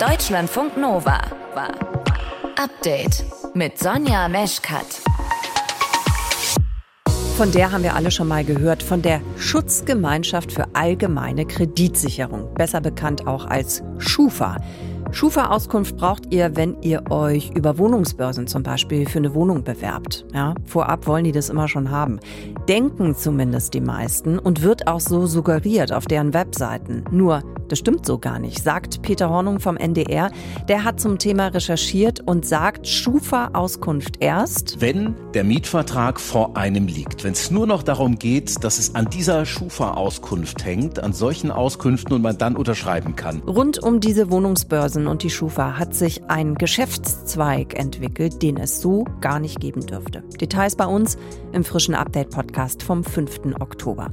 Deutschlandfunk Nova. Update mit Sonja Meschkat. Von der haben wir alle schon mal gehört, von der Schutzgemeinschaft für allgemeine Kreditsicherung, besser bekannt auch als Schufa. Schufa-Auskunft braucht ihr, wenn ihr euch über Wohnungsbörsen zum Beispiel für eine Wohnung bewerbt. Ja, vorab wollen die das immer schon haben. Denken zumindest die meisten und wird auch so suggeriert auf deren Webseiten. Nur das stimmt so gar nicht, sagt Peter Hornung vom NDR. Der hat zum Thema recherchiert und sagt, Schufa-Auskunft erst. Wenn der Mietvertrag vor einem liegt, wenn es nur noch darum geht, dass es an dieser Schufa-Auskunft hängt, an solchen Auskünften und man dann unterschreiben kann. Rund um diese Wohnungsbörsen und die Schufa hat sich ein Geschäftszweig entwickelt, den es so gar nicht geben dürfte. Details bei uns im frischen Update-Podcast vom 5. Oktober.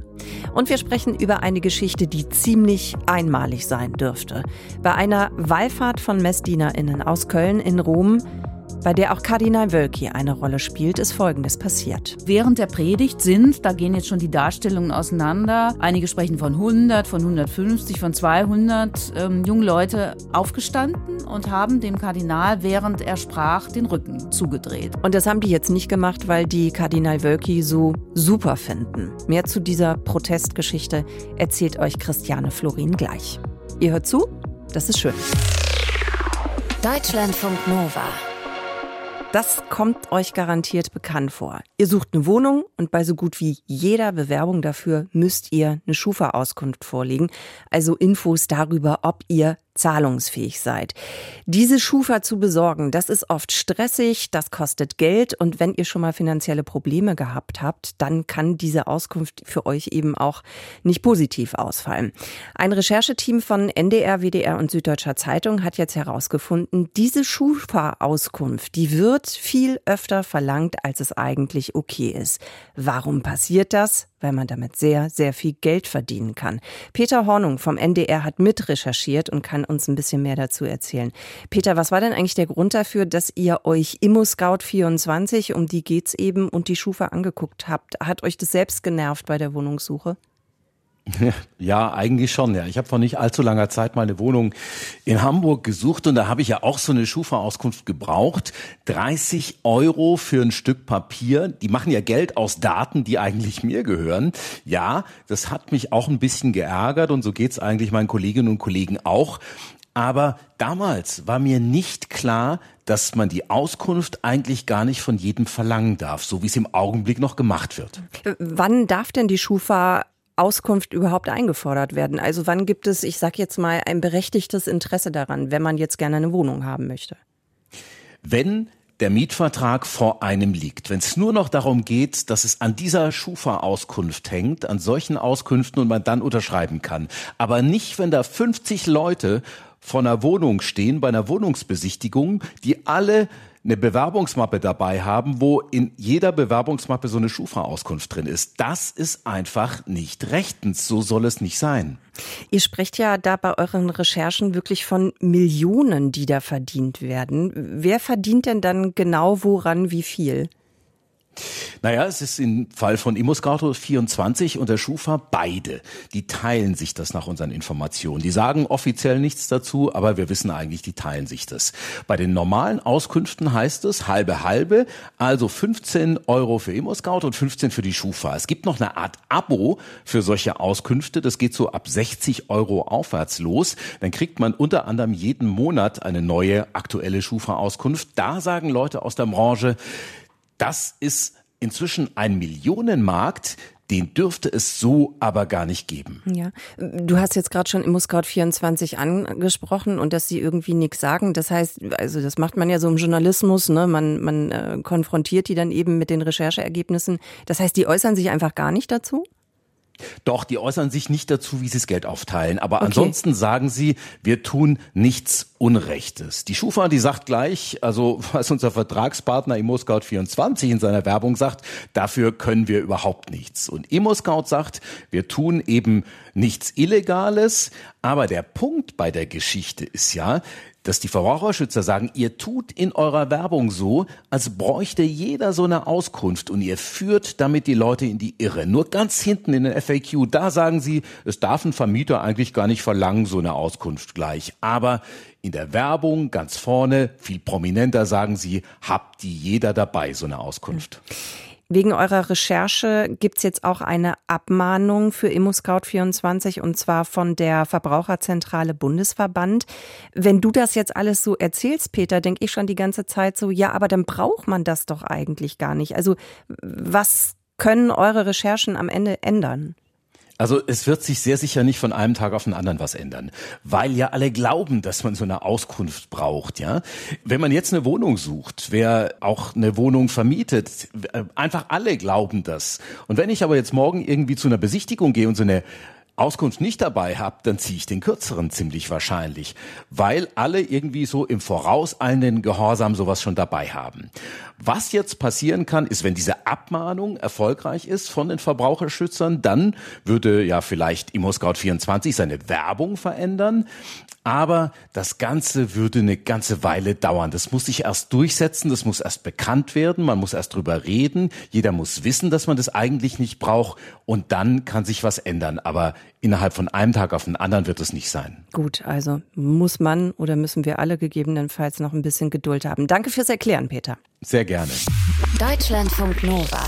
Und wir sprechen über eine Geschichte, die ziemlich einmalig sein dürfte. Bei einer Wallfahrt von MessdienerInnen aus Köln in Rom bei der auch Kardinal Wölki eine Rolle spielt, ist Folgendes passiert. Während der Predigt sind, da gehen jetzt schon die Darstellungen auseinander, einige sprechen von 100, von 150, von 200 ähm, junge Leute aufgestanden und haben dem Kardinal, während er sprach, den Rücken zugedreht. Und das haben die jetzt nicht gemacht, weil die Kardinal Wölki so super finden. Mehr zu dieser Protestgeschichte erzählt euch Christiane Florin gleich. Ihr hört zu? Das ist schön. Deutschlandfunk Nova. Das kommt euch garantiert bekannt vor. Ihr sucht eine Wohnung und bei so gut wie jeder Bewerbung dafür müsst ihr eine Schufa-Auskunft vorlegen, also Infos darüber, ob ihr zahlungsfähig seid. Diese Schufa zu besorgen, das ist oft stressig, das kostet Geld und wenn ihr schon mal finanzielle Probleme gehabt habt, dann kann diese Auskunft für euch eben auch nicht positiv ausfallen. Ein Rechercheteam von NDR, WDR und Süddeutscher Zeitung hat jetzt herausgefunden, diese Schufa-Auskunft, die wird viel öfter verlangt, als es eigentlich okay ist. Warum passiert das? Weil man damit sehr, sehr viel Geld verdienen kann. Peter Hornung vom NDR hat mitrecherchiert und kann uns ein bisschen mehr dazu erzählen. Peter, was war denn eigentlich der Grund dafür, dass ihr euch ImmoScout 24, um die geht's eben, und die Schufa angeguckt habt? Hat euch das selbst genervt bei der Wohnungssuche? Ja, eigentlich schon. Ja, ich habe vor nicht allzu langer Zeit mal eine Wohnung in Hamburg gesucht und da habe ich ja auch so eine Schufa-Auskunft gebraucht. 30 Euro für ein Stück Papier. Die machen ja Geld aus Daten, die eigentlich mir gehören. Ja, das hat mich auch ein bisschen geärgert und so geht's eigentlich meinen Kolleginnen und Kollegen auch. Aber damals war mir nicht klar, dass man die Auskunft eigentlich gar nicht von jedem verlangen darf, so wie es im Augenblick noch gemacht wird. Wann darf denn die Schufa Auskunft überhaupt eingefordert werden? Also wann gibt es, ich sage jetzt mal, ein berechtigtes Interesse daran, wenn man jetzt gerne eine Wohnung haben möchte? Wenn der Mietvertrag vor einem liegt, wenn es nur noch darum geht, dass es an dieser Schufa-Auskunft hängt, an solchen Auskünften und man dann unterschreiben kann, aber nicht, wenn da 50 Leute vor einer Wohnung stehen, bei einer Wohnungsbesichtigung, die alle eine Bewerbungsmappe dabei haben, wo in jeder Bewerbungsmappe so eine Schufa-Auskunft drin ist. Das ist einfach nicht rechtens. So soll es nicht sein. Ihr sprecht ja da bei euren Recherchen wirklich von Millionen, die da verdient werden. Wer verdient denn dann genau woran wie viel? Naja, es ist im Fall von ImmoScout 24 und der Schufa beide. Die teilen sich das nach unseren Informationen. Die sagen offiziell nichts dazu, aber wir wissen eigentlich, die teilen sich das. Bei den normalen Auskünften heißt es halbe halbe, also 15 Euro für ImmoScout und 15 für die Schufa. Es gibt noch eine Art Abo für solche Auskünfte. Das geht so ab 60 Euro aufwärts los. Dann kriegt man unter anderem jeden Monat eine neue aktuelle Schufa-Auskunft. Da sagen Leute aus der Branche, das ist inzwischen ein Millionenmarkt, den dürfte es so aber gar nicht geben. Ja, du hast jetzt gerade schon ImmoScout 24 angesprochen und dass sie irgendwie nichts sagen. Das heißt, also das macht man ja so im Journalismus, ne? Man, man äh, konfrontiert die dann eben mit den Rechercheergebnissen. Das heißt, die äußern sich einfach gar nicht dazu? Doch, die äußern sich nicht dazu, wie sie das Geld aufteilen. Aber okay. ansonsten sagen sie, wir tun nichts Unrechtes. Die Schufa, die sagt gleich, also was unser Vertragspartner ImmoScout24 in seiner Werbung sagt, dafür können wir überhaupt nichts. Und ImmoScout sagt, wir tun eben nichts Illegales. Aber der Punkt bei der Geschichte ist ja, dass die Verbraucherschützer sagen, ihr tut in eurer Werbung so, als bräuchte jeder so eine Auskunft und ihr führt damit die Leute in die Irre. Nur ganz hinten in den FAQ, da sagen sie, es darf ein Vermieter eigentlich gar nicht verlangen, so eine Auskunft gleich. Aber in der Werbung ganz vorne, viel prominenter sagen sie, habt die jeder dabei, so eine Auskunft. Wegen eurer Recherche gibt's jetzt auch eine Abmahnung für ImmoScout24 und zwar von der Verbraucherzentrale Bundesverband. Wenn du das jetzt alles so erzählst, Peter, denke ich schon die ganze Zeit so, ja, aber dann braucht man das doch eigentlich gar nicht. Also was können eure Recherchen am Ende ändern? Also es wird sich sehr sicher nicht von einem Tag auf den anderen was ändern, weil ja alle glauben, dass man so eine Auskunft braucht, ja. Wenn man jetzt eine Wohnung sucht, wer auch eine Wohnung vermietet, äh, einfach alle glauben das. Und wenn ich aber jetzt morgen irgendwie zu einer Besichtigung gehe und so eine Auskunft nicht dabei habe, dann ziehe ich den kürzeren ziemlich wahrscheinlich, weil alle irgendwie so im vorauseilenden Gehorsam sowas schon dabei haben. Was jetzt passieren kann, ist, wenn diese Abmahnung erfolgreich ist von den Verbraucherschützern, dann würde ja vielleicht ImmoScout24 seine Werbung verändern. Aber das Ganze würde eine ganze Weile dauern. Das muss sich erst durchsetzen, das muss erst bekannt werden, man muss erst drüber reden, jeder muss wissen, dass man das eigentlich nicht braucht und dann kann sich was ändern. Aber innerhalb von einem Tag auf den anderen wird es nicht sein. Gut, also muss man oder müssen wir alle gegebenenfalls noch ein bisschen Geduld haben. Danke fürs Erklären, Peter. Sehr gerne. Deutschlandfunk Nova.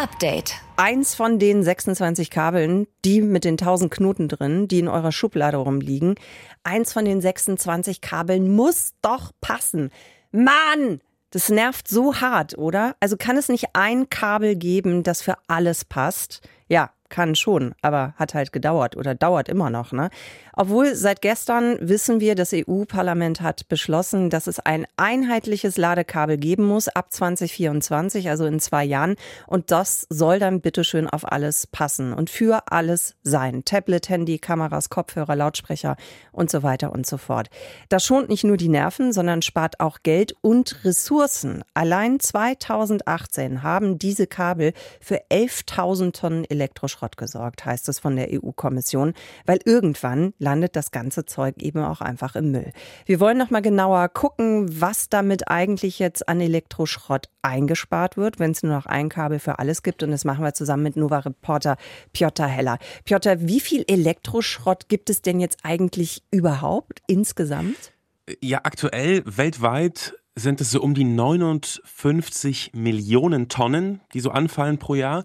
Update. Eins von den 26 Kabeln, die mit den 1000 Knoten drin, die in eurer Schublade rumliegen, eins von den 26 Kabeln muss doch passen. Mann! Das nervt so hart, oder? Also kann es nicht ein Kabel geben, das für alles passt? Ja, kann schon, aber hat halt gedauert oder dauert immer noch. Ne? Obwohl seit gestern wissen wir, das EU-Parlament hat beschlossen, dass es ein einheitliches Ladekabel geben muss ab 2024, also in zwei Jahren. Und das soll dann bitteschön auf alles passen und für alles sein. Tablet, Handy, Kameras, Kopfhörer, Lautsprecher und so weiter und so fort. Das schont nicht nur die Nerven, sondern spart auch Geld und Ressourcen. Allein 2018 haben diese Kabel für 11.000 Tonnen Elektroschrott Schrott gesorgt, heißt es von der EU-Kommission, weil irgendwann landet das ganze Zeug eben auch einfach im Müll. Wir wollen noch mal genauer gucken, was damit eigentlich jetzt an Elektroschrott eingespart wird, wenn es nur noch ein Kabel für alles gibt. Und das machen wir zusammen mit Nova-Reporter Piotr Heller. Piotr, wie viel Elektroschrott gibt es denn jetzt eigentlich überhaupt insgesamt? Ja, aktuell weltweit sind es so um die 59 Millionen Tonnen, die so anfallen pro Jahr.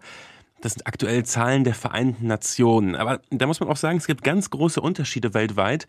Das sind aktuell Zahlen der Vereinten Nationen. Aber da muss man auch sagen, es gibt ganz große Unterschiede weltweit.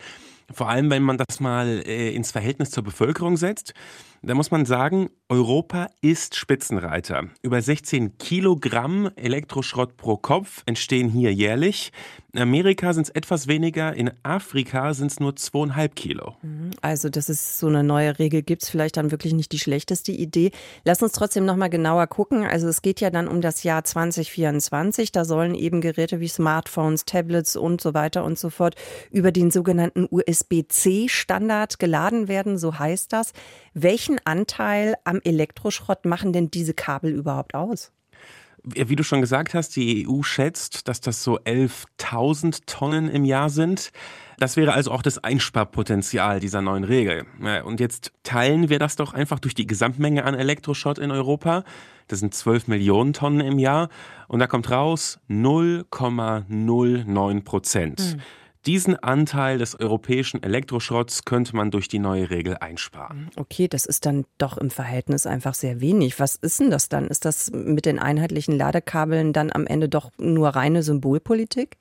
Vor allem, wenn man das mal äh, ins Verhältnis zur Bevölkerung setzt. Da muss man sagen, Europa ist Spitzenreiter. Über 16 Kilogramm Elektroschrott pro Kopf entstehen hier jährlich. In Amerika sind es etwas weniger, in Afrika sind es nur zweieinhalb Kilo. Mhm. Also, dass es so eine neue Regel gibt, vielleicht dann wirklich nicht die schlechteste Idee. Lass uns trotzdem nochmal genauer gucken. Also es geht ja dann um das Jahr 2024. Da sollen eben Geräte wie Smartphones, Tablets und so weiter und so fort über den sogenannten USB-C-Standard geladen werden, so heißt das. Welchen Anteil am Elektroschrott machen denn diese Kabel überhaupt aus? Wie du schon gesagt hast, die EU schätzt, dass das so 11.000 Tonnen im Jahr sind. Das wäre also auch das Einsparpotenzial dieser neuen Regel. Und jetzt teilen wir das doch einfach durch die Gesamtmenge an Elektroschrott in Europa. Das sind 12 Millionen Tonnen im Jahr. Und da kommt raus 0,09 Prozent. Mhm. Diesen Anteil des europäischen Elektroschrotts könnte man durch die neue Regel einsparen. Okay, das ist dann doch im Verhältnis einfach sehr wenig. Was ist denn das dann? Ist das mit den einheitlichen Ladekabeln dann am Ende doch nur reine Symbolpolitik?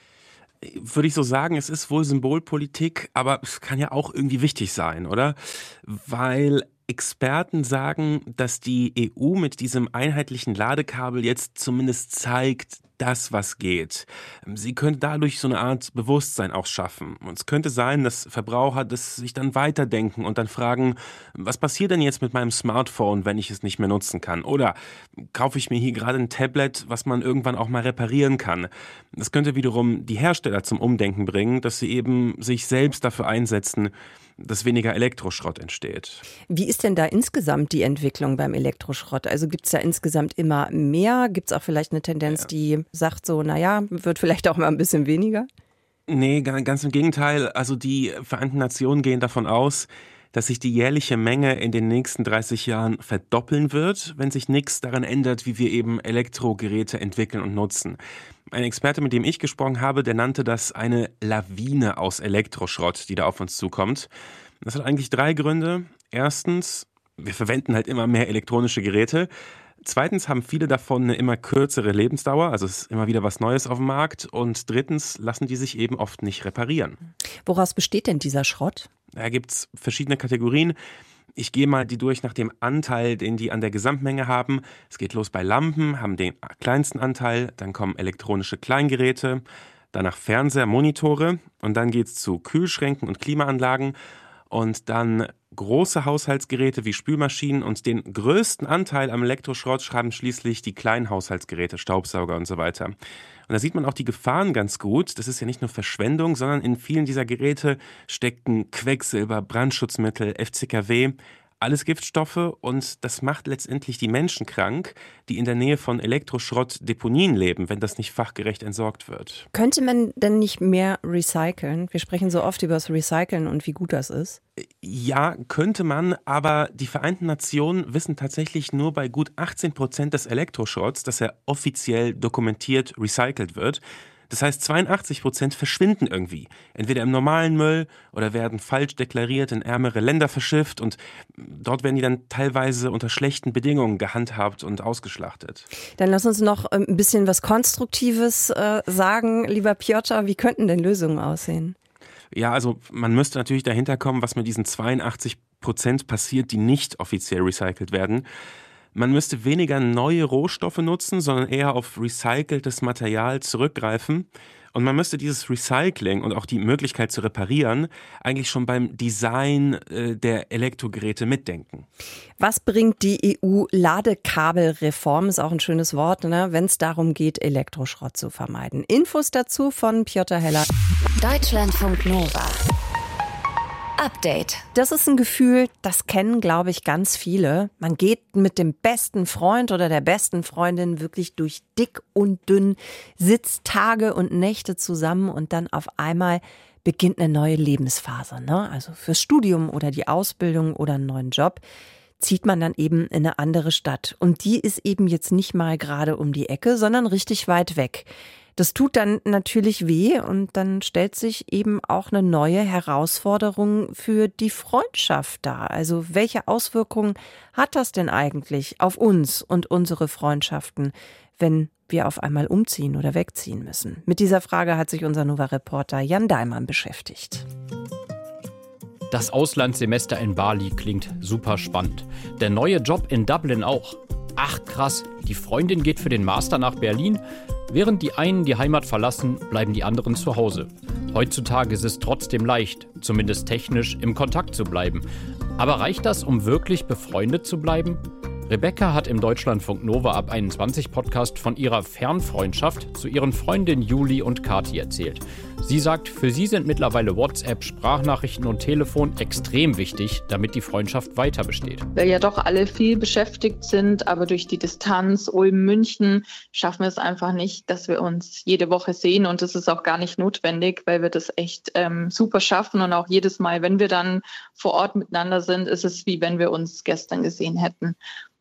würde ich so sagen, es ist wohl Symbolpolitik, aber es kann ja auch irgendwie wichtig sein, oder? Weil Experten sagen, dass die EU mit diesem einheitlichen Ladekabel jetzt zumindest zeigt, das, was geht. Sie könnte dadurch so eine Art Bewusstsein auch schaffen. Und es könnte sein, dass Verbraucher das sich dann weiterdenken und dann fragen, was passiert denn jetzt mit meinem Smartphone, wenn ich es nicht mehr nutzen kann? Oder kaufe ich mir hier gerade ein Tablet, was man irgendwann auch mal reparieren kann? Das könnte wiederum die Hersteller zum Umdenken bringen, dass sie eben sich selbst dafür einsetzen, dass weniger Elektroschrott entsteht. Wie ist denn da insgesamt die Entwicklung beim Elektroschrott? Also gibt es da insgesamt immer mehr? Gibt es auch vielleicht eine Tendenz, ja. die sagt so, naja, wird vielleicht auch mal ein bisschen weniger? Nee, ganz im Gegenteil. Also die Vereinten Nationen gehen davon aus, dass sich die jährliche Menge in den nächsten 30 Jahren verdoppeln wird, wenn sich nichts daran ändert, wie wir eben Elektrogeräte entwickeln und nutzen. Ein Experte, mit dem ich gesprochen habe, der nannte das eine Lawine aus Elektroschrott, die da auf uns zukommt. Das hat eigentlich drei Gründe. Erstens, wir verwenden halt immer mehr elektronische Geräte. Zweitens haben viele davon eine immer kürzere Lebensdauer, also es ist immer wieder was Neues auf dem Markt. Und drittens lassen die sich eben oft nicht reparieren. Woraus besteht denn dieser Schrott? Da gibt es verschiedene Kategorien. Ich gehe mal die durch nach dem Anteil, den die an der Gesamtmenge haben. Es geht los bei Lampen, haben den kleinsten Anteil, dann kommen elektronische Kleingeräte, danach Fernseher, Monitore und dann geht es zu Kühlschränken und Klimaanlagen und dann große Haushaltsgeräte wie Spülmaschinen und den größten Anteil am Elektroschrott schreiben schließlich die kleinen Haushaltsgeräte, Staubsauger und so weiter. Und da sieht man auch die Gefahren ganz gut. Das ist ja nicht nur Verschwendung, sondern in vielen dieser Geräte stecken Quecksilber, Brandschutzmittel, FCKW, alles Giftstoffe und das macht letztendlich die Menschen krank, die in der Nähe von Elektroschrottdeponien leben, wenn das nicht fachgerecht entsorgt wird. Könnte man denn nicht mehr recyceln? Wir sprechen so oft über das Recyceln und wie gut das ist. Ja, könnte man, aber die Vereinten Nationen wissen tatsächlich nur bei gut 18 Prozent des Elektroschrotts, dass er offiziell dokumentiert recycelt wird. Das heißt, 82 Prozent verschwinden irgendwie. Entweder im normalen Müll oder werden falsch deklariert in ärmere Länder verschifft und dort werden die dann teilweise unter schlechten Bedingungen gehandhabt und ausgeschlachtet. Dann lass uns noch ähm, ein bisschen was Konstruktives äh, sagen, lieber Piotr. Wie könnten denn Lösungen aussehen? Ja, also man müsste natürlich dahinter kommen, was mit diesen 82 Prozent passiert, die nicht offiziell recycelt werden. Man müsste weniger neue Rohstoffe nutzen, sondern eher auf recyceltes Material zurückgreifen. Und man müsste dieses Recycling und auch die Möglichkeit zu reparieren eigentlich schon beim Design äh, der Elektrogeräte mitdenken. Was bringt die EU-Ladekabelreform? Ist auch ein schönes Wort, ne? wenn es darum geht, Elektroschrott zu vermeiden. Infos dazu von Piotr Heller. Deutschlandfunk Nova. Update. Das ist ein Gefühl, das kennen, glaube ich, ganz viele. Man geht mit dem besten Freund oder der besten Freundin wirklich durch dick und dünn, sitzt Tage und Nächte zusammen und dann auf einmal beginnt eine neue Lebensphase. Ne? Also fürs Studium oder die Ausbildung oder einen neuen Job zieht man dann eben in eine andere Stadt. Und die ist eben jetzt nicht mal gerade um die Ecke, sondern richtig weit weg. Das tut dann natürlich weh und dann stellt sich eben auch eine neue Herausforderung für die Freundschaft dar. Also welche Auswirkungen hat das denn eigentlich auf uns und unsere Freundschaften, wenn wir auf einmal umziehen oder wegziehen müssen? Mit dieser Frage hat sich unser Nova-Reporter Jan Daimann beschäftigt. Das Auslandssemester in Bali klingt super spannend. Der neue Job in Dublin auch. Ach krass, die Freundin geht für den Master nach Berlin. Während die einen die Heimat verlassen, bleiben die anderen zu Hause. Heutzutage ist es trotzdem leicht, zumindest technisch, im Kontakt zu bleiben. Aber reicht das, um wirklich befreundet zu bleiben? Rebecca hat im Deutschlandfunk Nova ab 21 Podcast von ihrer Fernfreundschaft zu ihren Freundinnen Juli und Kati erzählt. Sie sagt, für sie sind mittlerweile WhatsApp, Sprachnachrichten und Telefon extrem wichtig, damit die Freundschaft weiter besteht. Weil ja doch alle viel beschäftigt sind, aber durch die Distanz Ulm-München schaffen wir es einfach nicht, dass wir uns jede Woche sehen und das ist auch gar nicht notwendig, weil wir das echt ähm, super schaffen und auch jedes Mal, wenn wir dann vor Ort miteinander sind, ist es wie wenn wir uns gestern gesehen hätten.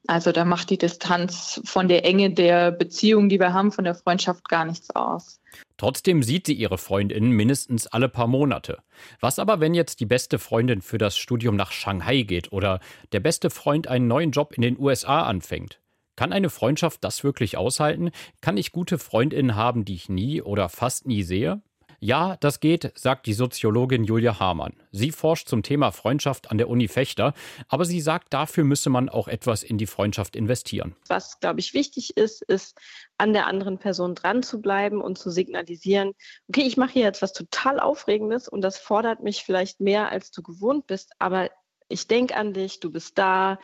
Also da macht die Distanz von der Enge der Beziehung, die wir haben, von der Freundschaft gar nichts aus. Trotzdem sieht sie ihre Freundinnen mindestens alle paar Monate. Was aber, wenn jetzt die beste Freundin für das Studium nach Shanghai geht oder der beste Freund einen neuen Job in den USA anfängt? Kann eine Freundschaft das wirklich aushalten? Kann ich gute Freundinnen haben, die ich nie oder fast nie sehe? Ja, das geht, sagt die Soziologin Julia Hamann. Sie forscht zum Thema Freundschaft an der Uni Fechter, aber sie sagt, dafür müsse man auch etwas in die Freundschaft investieren. Was, glaube ich, wichtig ist, ist, an der anderen Person dran zu bleiben und zu signalisieren, okay, ich mache hier jetzt was total Aufregendes und das fordert mich vielleicht mehr, als du gewohnt bist, aber ich denke an dich, du bist da,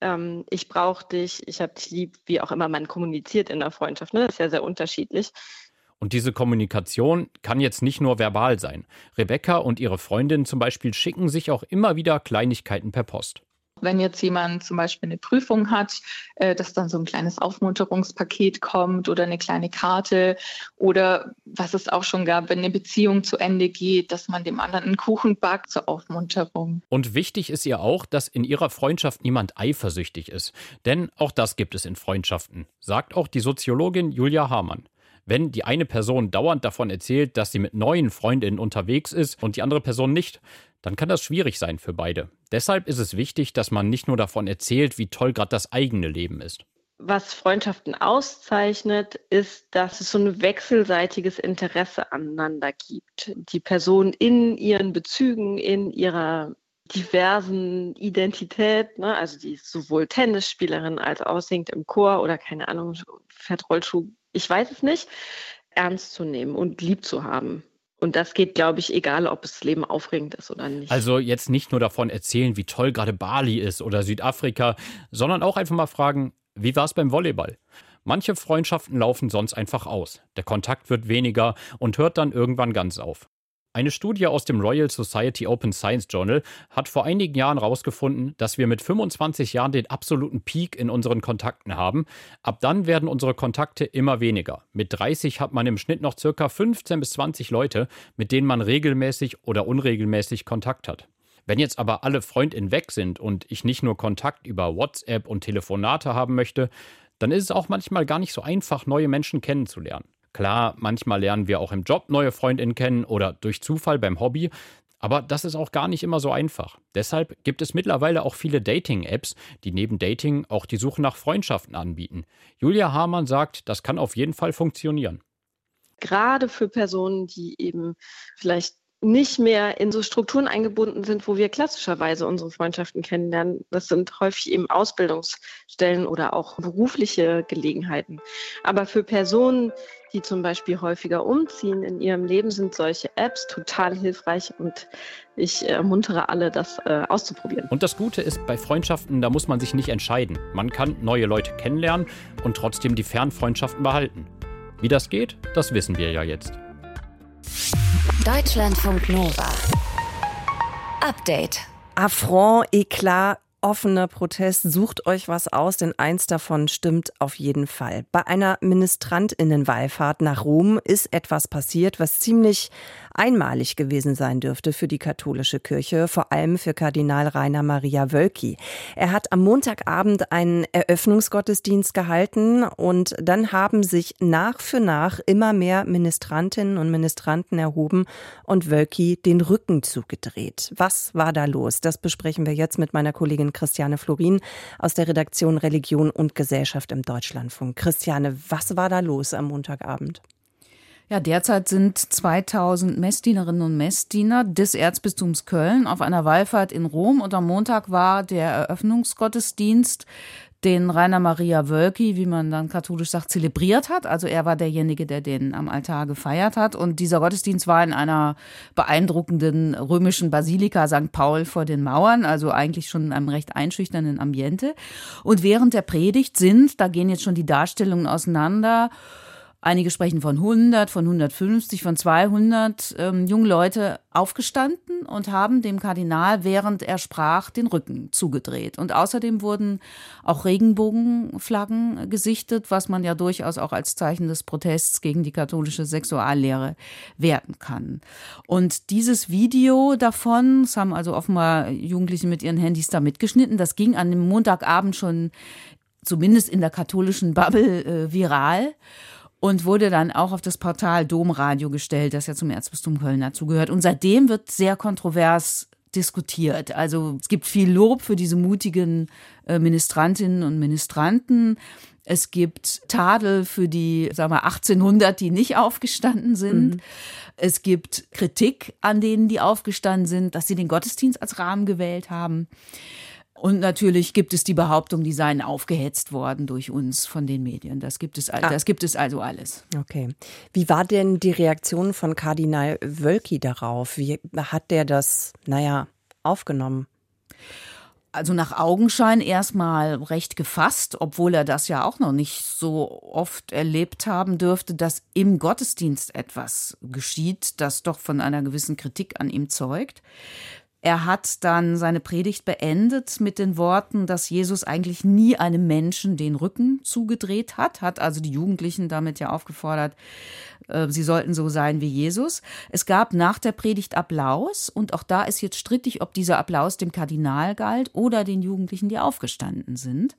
ähm, ich brauche dich, ich habe dich lieb, wie auch immer man kommuniziert in der Freundschaft. Ne? Das ist ja sehr unterschiedlich. Und diese Kommunikation kann jetzt nicht nur verbal sein. Rebecca und ihre Freundin zum Beispiel schicken sich auch immer wieder Kleinigkeiten per Post. Wenn jetzt jemand zum Beispiel eine Prüfung hat, äh, dass dann so ein kleines Aufmunterungspaket kommt oder eine kleine Karte oder was es auch schon gab, wenn eine Beziehung zu Ende geht, dass man dem anderen einen Kuchen backt zur Aufmunterung. Und wichtig ist ihr auch, dass in ihrer Freundschaft niemand eifersüchtig ist. Denn auch das gibt es in Freundschaften, sagt auch die Soziologin Julia Hamann. Wenn die eine Person dauernd davon erzählt, dass sie mit neuen Freundinnen unterwegs ist und die andere Person nicht, dann kann das schwierig sein für beide. Deshalb ist es wichtig, dass man nicht nur davon erzählt, wie toll gerade das eigene Leben ist. Was Freundschaften auszeichnet, ist, dass es so ein wechselseitiges Interesse aneinander gibt. Die Person in ihren Bezügen, in ihrer diversen Identität, ne? also die ist sowohl Tennisspielerin als auch singt im Chor oder keine Ahnung, fährt Rollschuh, ich weiß es nicht, ernst zu nehmen und lieb zu haben. Und das geht, glaube ich, egal, ob das Leben aufregend ist oder nicht. Also jetzt nicht nur davon erzählen, wie toll gerade Bali ist oder Südafrika, sondern auch einfach mal fragen, wie war es beim Volleyball? Manche Freundschaften laufen sonst einfach aus. Der Kontakt wird weniger und hört dann irgendwann ganz auf. Eine Studie aus dem Royal Society Open Science Journal hat vor einigen Jahren herausgefunden, dass wir mit 25 Jahren den absoluten Peak in unseren Kontakten haben. Ab dann werden unsere Kontakte immer weniger. Mit 30 hat man im Schnitt noch circa 15 bis 20 Leute, mit denen man regelmäßig oder unregelmäßig Kontakt hat. Wenn jetzt aber alle Freundinnen weg sind und ich nicht nur Kontakt über WhatsApp und Telefonate haben möchte, dann ist es auch manchmal gar nicht so einfach, neue Menschen kennenzulernen. Klar, manchmal lernen wir auch im Job neue Freundinnen kennen oder durch Zufall beim Hobby. Aber das ist auch gar nicht immer so einfach. Deshalb gibt es mittlerweile auch viele Dating-Apps, die neben Dating auch die Suche nach Freundschaften anbieten. Julia Hamann sagt, das kann auf jeden Fall funktionieren. Gerade für Personen, die eben vielleicht nicht mehr in so Strukturen eingebunden sind, wo wir klassischerweise unsere Freundschaften kennenlernen. Das sind häufig eben Ausbildungsstellen oder auch berufliche Gelegenheiten. Aber für Personen, die zum Beispiel häufiger umziehen in ihrem Leben, sind solche Apps total hilfreich und ich ermuntere alle, das äh, auszuprobieren. Und das Gute ist, bei Freundschaften, da muss man sich nicht entscheiden. Man kann neue Leute kennenlernen und trotzdem die Fernfreundschaften behalten. Wie das geht, das wissen wir ja jetzt. Deutschlandfunk Nova. Update. Affront, Eklat, offener Protest, sucht euch was aus, denn eins davon stimmt auf jeden Fall. Bei einer Ministrantinnenwallfahrt nach Rom ist etwas passiert, was ziemlich einmalig gewesen sein dürfte für die katholische Kirche, vor allem für Kardinal Rainer Maria Wölki. Er hat am Montagabend einen Eröffnungsgottesdienst gehalten und dann haben sich nach für nach immer mehr Ministrantinnen und Ministranten erhoben und Wölki den Rücken zugedreht. Was war da los? Das besprechen wir jetzt mit meiner Kollegin Christiane Florin aus der Redaktion Religion und Gesellschaft im Deutschlandfunk. Christiane, was war da los am Montagabend? Ja, derzeit sind 2000 Messdienerinnen und Messdiener des Erzbistums Köln auf einer Wallfahrt in Rom und am Montag war der Eröffnungsgottesdienst, den Rainer Maria Wölki, wie man dann katholisch sagt, zelebriert hat. Also er war derjenige, der den am Altar gefeiert hat. Und dieser Gottesdienst war in einer beeindruckenden römischen Basilika St. Paul vor den Mauern, also eigentlich schon in einem recht einschüchternden Ambiente. Und während der Predigt sind, da gehen jetzt schon die Darstellungen auseinander, Einige sprechen von 100, von 150, von 200 ähm, junge Leute aufgestanden und haben dem Kardinal, während er sprach, den Rücken zugedreht. Und außerdem wurden auch Regenbogenflaggen gesichtet, was man ja durchaus auch als Zeichen des Protests gegen die katholische Sexuallehre werten kann. Und dieses Video davon, es haben also offenbar Jugendliche mit ihren Handys da mitgeschnitten, das ging an dem Montagabend schon zumindest in der katholischen Bubble äh, viral und wurde dann auch auf das Portal Domradio gestellt, das ja zum Erzbistum Köln dazugehört. Und seitdem wird sehr kontrovers diskutiert. Also es gibt viel Lob für diese mutigen äh, Ministrantinnen und Ministranten. Es gibt Tadel für die, sagen wir, 1800, die nicht aufgestanden sind. Mhm. Es gibt Kritik an denen, die aufgestanden sind, dass sie den Gottesdienst als Rahmen gewählt haben. Und natürlich gibt es die Behauptung, die seien aufgehetzt worden durch uns von den Medien. Das gibt es, ah. das gibt es also alles. Okay. Wie war denn die Reaktion von Kardinal Wölki darauf? Wie hat der das, naja, aufgenommen? Also nach Augenschein erstmal recht gefasst, obwohl er das ja auch noch nicht so oft erlebt haben dürfte, dass im Gottesdienst etwas geschieht, das doch von einer gewissen Kritik an ihm zeugt. Er hat dann seine Predigt beendet mit den Worten, dass Jesus eigentlich nie einem Menschen den Rücken zugedreht hat, hat also die Jugendlichen damit ja aufgefordert, äh, sie sollten so sein wie Jesus. Es gab nach der Predigt Applaus und auch da ist jetzt strittig, ob dieser Applaus dem Kardinal galt oder den Jugendlichen, die aufgestanden sind.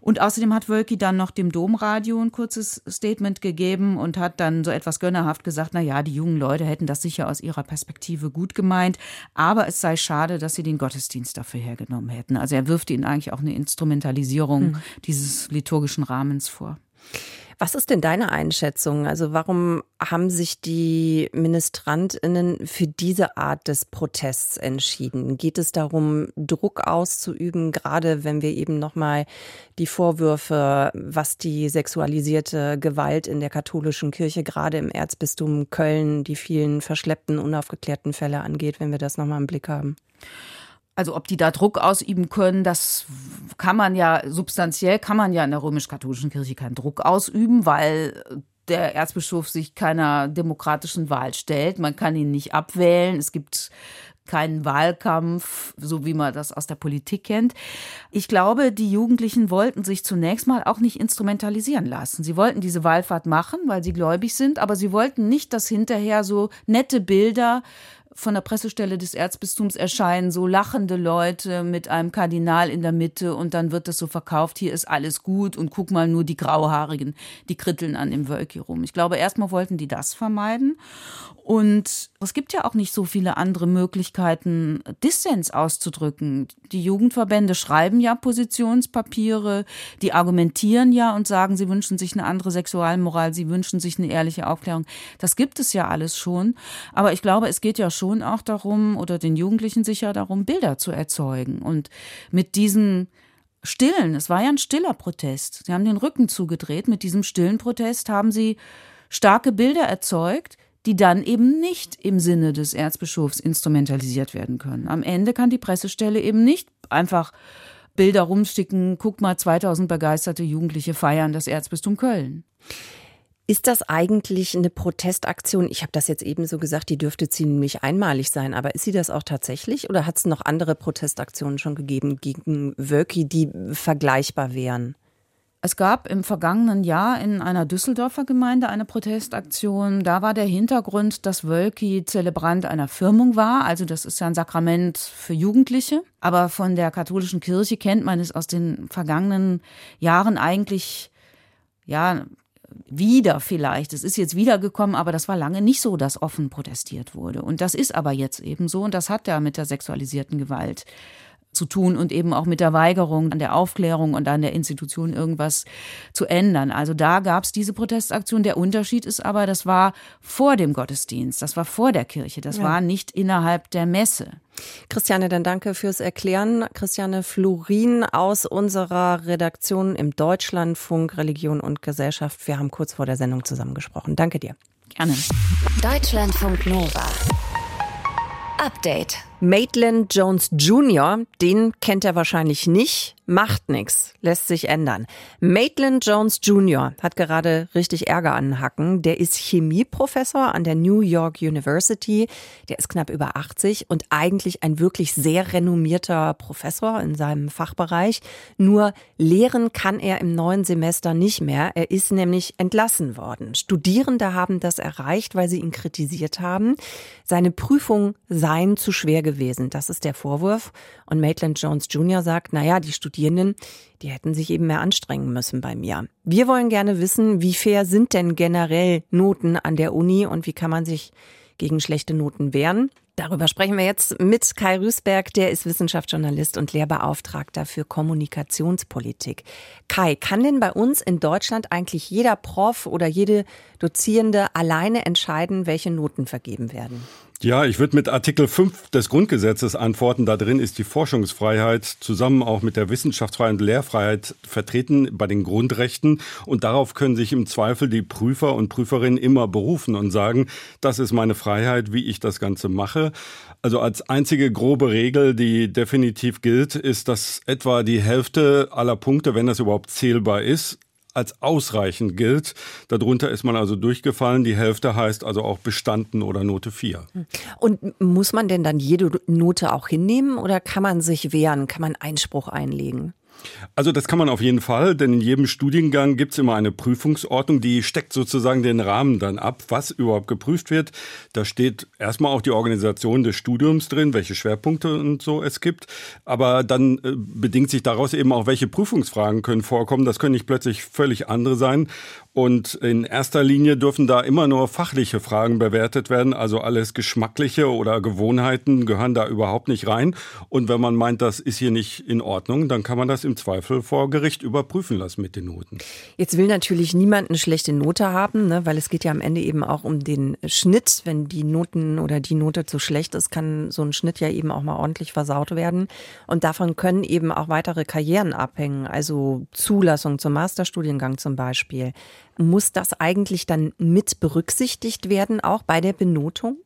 Und außerdem hat Wölki dann noch dem Domradio ein kurzes Statement gegeben und hat dann so etwas gönnerhaft gesagt, na ja, die jungen Leute hätten das sicher aus ihrer Perspektive gut gemeint, aber es sei schade, dass sie den Gottesdienst dafür hergenommen hätten. Also er wirft ihnen eigentlich auch eine Instrumentalisierung mhm. dieses liturgischen Rahmens vor. Was ist denn deine Einschätzung? Also warum haben sich die Ministrantinnen für diese Art des Protests entschieden? Geht es darum, Druck auszuüben, gerade wenn wir eben nochmal die Vorwürfe, was die sexualisierte Gewalt in der katholischen Kirche, gerade im Erzbistum Köln, die vielen verschleppten, unaufgeklärten Fälle angeht, wenn wir das nochmal im Blick haben? Also ob die da Druck ausüben können, das kann man ja substanziell, kann man ja in der römisch-katholischen Kirche keinen Druck ausüben, weil der Erzbischof sich keiner demokratischen Wahl stellt. Man kann ihn nicht abwählen. Es gibt keinen Wahlkampf, so wie man das aus der Politik kennt. Ich glaube, die Jugendlichen wollten sich zunächst mal auch nicht instrumentalisieren lassen. Sie wollten diese Wallfahrt machen, weil sie gläubig sind, aber sie wollten nicht, dass hinterher so nette Bilder von der Pressestelle des Erzbistums erscheinen so lachende Leute mit einem Kardinal in der Mitte und dann wird das so verkauft, hier ist alles gut und guck mal nur die Grauhaarigen, die kritteln an dem Wölki rum. Ich glaube, erstmal wollten die das vermeiden und es gibt ja auch nicht so viele andere Möglichkeiten, Dissens auszudrücken. Die Jugendverbände schreiben ja Positionspapiere, die argumentieren ja und sagen, sie wünschen sich eine andere Sexualmoral, sie wünschen sich eine ehrliche Aufklärung. Das gibt es ja alles schon. Aber ich glaube, es geht ja schon auch darum, oder den Jugendlichen sicher darum, Bilder zu erzeugen. Und mit diesen stillen, es war ja ein stiller Protest. Sie haben den Rücken zugedreht. Mit diesem stillen Protest haben sie starke Bilder erzeugt, die dann eben nicht im Sinne des Erzbischofs instrumentalisiert werden können. Am Ende kann die Pressestelle eben nicht einfach Bilder rumsticken, guck mal, 2000 begeisterte Jugendliche feiern das Erzbistum Köln. Ist das eigentlich eine Protestaktion? Ich habe das jetzt eben so gesagt, die dürfte ziemlich einmalig sein, aber ist sie das auch tatsächlich oder hat es noch andere Protestaktionen schon gegeben gegen Wölki, die vergleichbar wären? Es gab im vergangenen Jahr in einer Düsseldorfer Gemeinde eine Protestaktion. Da war der Hintergrund, dass Wölki Zelebrant einer Firmung war. Also das ist ja ein Sakrament für Jugendliche. Aber von der katholischen Kirche kennt man es aus den vergangenen Jahren eigentlich, ja, wieder vielleicht. Es ist jetzt wiedergekommen, aber das war lange nicht so, dass offen protestiert wurde. Und das ist aber jetzt eben so. Und das hat ja mit der sexualisierten Gewalt zu tun und eben auch mit der Weigerung an der Aufklärung und an der Institution irgendwas zu ändern. Also da gab es diese Protestaktion. Der Unterschied ist aber, das war vor dem Gottesdienst, das war vor der Kirche, das ja. war nicht innerhalb der Messe. Christiane, dann danke fürs Erklären. Christiane Florin aus unserer Redaktion im Deutschlandfunk Religion und Gesellschaft. Wir haben kurz vor der Sendung zusammengesprochen. Danke dir. Gerne. Deutschlandfunk Nova. Update. Maitland Jones Jr., den kennt er wahrscheinlich nicht. Macht nix, lässt sich ändern. Maitland Jones Jr. hat gerade richtig Ärger an den Hacken. Der ist Chemieprofessor an der New York University. Der ist knapp über 80 und eigentlich ein wirklich sehr renommierter Professor in seinem Fachbereich. Nur lehren kann er im neuen Semester nicht mehr. Er ist nämlich entlassen worden. Studierende haben das erreicht, weil sie ihn kritisiert haben. Seine Prüfungen seien zu schwer gewesen. Das ist der Vorwurf. Und Maitland Jones Jr. sagt, naja, die Studierenden, die hätten sich eben mehr anstrengen müssen bei mir. Wir wollen gerne wissen, wie fair sind denn generell Noten an der Uni und wie kann man sich gegen schlechte Noten wehren? Darüber sprechen wir jetzt mit Kai Rüßberg, der ist Wissenschaftsjournalist und Lehrbeauftragter für Kommunikationspolitik. Kai, kann denn bei uns in Deutschland eigentlich jeder Prof oder jede Dozierende alleine entscheiden, welche Noten vergeben werden? Ja, ich würde mit Artikel 5 des Grundgesetzes antworten. Da drin ist die Forschungsfreiheit zusammen auch mit der Wissenschaftsfreiheit und Lehrfreiheit vertreten bei den Grundrechten. Und darauf können sich im Zweifel die Prüfer und Prüferinnen immer berufen und sagen, das ist meine Freiheit, wie ich das Ganze mache. Also als einzige grobe Regel, die definitiv gilt, ist, dass etwa die Hälfte aller Punkte, wenn das überhaupt zählbar ist, als ausreichend gilt. Darunter ist man also durchgefallen. Die Hälfte heißt also auch bestanden oder Note 4. Und muss man denn dann jede Note auch hinnehmen oder kann man sich wehren? Kann man Einspruch einlegen? Also das kann man auf jeden Fall, denn in jedem Studiengang gibt es immer eine Prüfungsordnung, die steckt sozusagen den Rahmen dann ab, was überhaupt geprüft wird. Da steht erstmal auch die Organisation des Studiums drin, welche Schwerpunkte und so es gibt. Aber dann äh, bedingt sich daraus eben auch, welche Prüfungsfragen können vorkommen. Das können nicht plötzlich völlig andere sein. Und in erster Linie dürfen da immer nur fachliche Fragen bewertet werden. Also alles Geschmackliche oder Gewohnheiten gehören da überhaupt nicht rein. Und wenn man meint, das ist hier nicht in Ordnung, dann kann man das im Zweifel vor Gericht überprüfen lassen mit den Noten. Jetzt will natürlich niemand eine schlechte Note haben, ne, weil es geht ja am Ende eben auch um den Schnitt. Wenn die Noten oder die Note zu schlecht ist, kann so ein Schnitt ja eben auch mal ordentlich versaut werden. Und davon können eben auch weitere Karrieren abhängen, also Zulassung zum Masterstudiengang zum Beispiel. Muss das eigentlich dann mit berücksichtigt werden, auch bei der Benotung?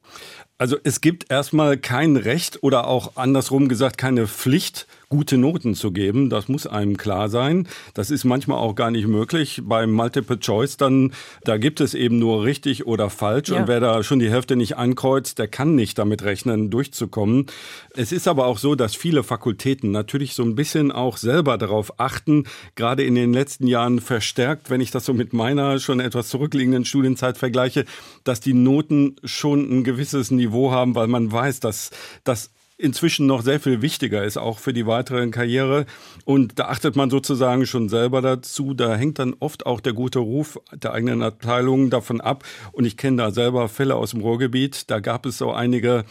Also es gibt erstmal kein Recht oder auch andersrum gesagt keine Pflicht, gute Noten zu geben. Das muss einem klar sein. Das ist manchmal auch gar nicht möglich. Beim Multiple Choice dann, da gibt es eben nur richtig oder falsch. Ja. Und wer da schon die Hälfte nicht ankreuzt, der kann nicht damit rechnen, durchzukommen. Es ist aber auch so, dass viele Fakultäten natürlich so ein bisschen auch selber darauf achten, gerade in den letzten Jahren verstärkt, wenn ich das so mit meiner schon etwas zurückliegenden Studienzeit vergleiche, dass die Noten schon ein gewisses Niveau haben, weil man weiß, dass das inzwischen noch sehr viel wichtiger ist, auch für die weitere Karriere. Und da achtet man sozusagen schon selber dazu. Da hängt dann oft auch der gute Ruf der eigenen Abteilung davon ab. Und ich kenne da selber Fälle aus dem Ruhrgebiet. Da gab es so einige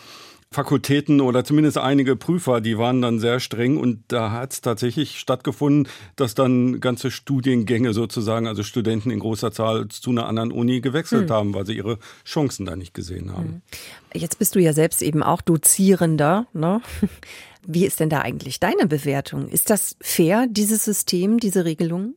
Fakultäten oder zumindest einige Prüfer, die waren dann sehr streng und da hat es tatsächlich stattgefunden, dass dann ganze Studiengänge sozusagen, also Studenten in großer Zahl zu einer anderen Uni gewechselt hm. haben, weil sie ihre Chancen da nicht gesehen haben. Hm. Jetzt bist du ja selbst eben auch Dozierender. Ne? Wie ist denn da eigentlich deine Bewertung? Ist das fair, dieses System, diese Regelung?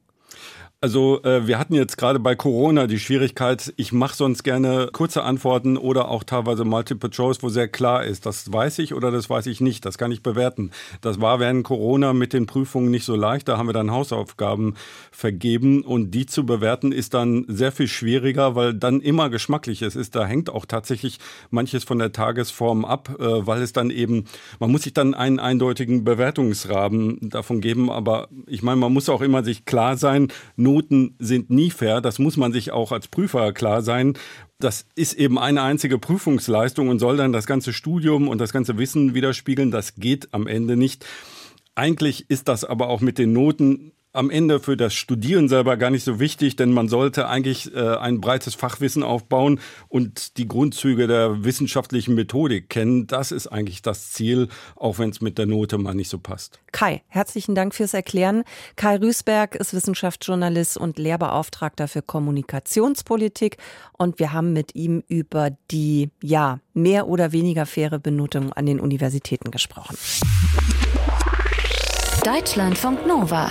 Also äh, wir hatten jetzt gerade bei Corona die Schwierigkeit, ich mache sonst gerne kurze Antworten oder auch teilweise Multiple Choice, wo sehr klar ist, das weiß ich oder das weiß ich nicht, das kann ich bewerten. Das war während Corona mit den Prüfungen nicht so leicht, da haben wir dann Hausaufgaben vergeben und die zu bewerten ist dann sehr viel schwieriger, weil dann immer geschmackliches ist. Da hängt auch tatsächlich manches von der Tagesform ab, äh, weil es dann eben, man muss sich dann einen eindeutigen Bewertungsrahmen davon geben, aber ich meine, man muss auch immer sich klar sein, nur Noten sind nie fair. Das muss man sich auch als Prüfer klar sein. Das ist eben eine einzige Prüfungsleistung und soll dann das ganze Studium und das ganze Wissen widerspiegeln. Das geht am Ende nicht. Eigentlich ist das aber auch mit den Noten am Ende für das Studieren selber gar nicht so wichtig, denn man sollte eigentlich äh, ein breites Fachwissen aufbauen und die Grundzüge der wissenschaftlichen Methodik kennen. Das ist eigentlich das Ziel, auch wenn es mit der Note mal nicht so passt. Kai, herzlichen Dank fürs Erklären. Kai Rüßberg ist Wissenschaftsjournalist und Lehrbeauftragter für Kommunikationspolitik und wir haben mit ihm über die, ja, mehr oder weniger faire Benotung an den Universitäten gesprochen. Deutschlandfunk Nova.